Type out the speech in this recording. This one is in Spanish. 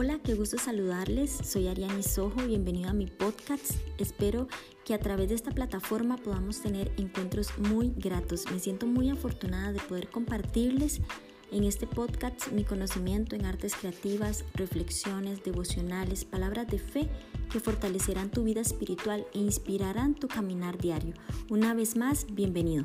Hola, qué gusto saludarles. Soy Ariane Sojo, bienvenido a mi podcast. Espero que a través de esta plataforma podamos tener encuentros muy gratos. Me siento muy afortunada de poder compartirles en este podcast mi conocimiento en artes creativas, reflexiones, devocionales, palabras de fe que fortalecerán tu vida espiritual e inspirarán tu caminar diario. Una vez más, bienvenido.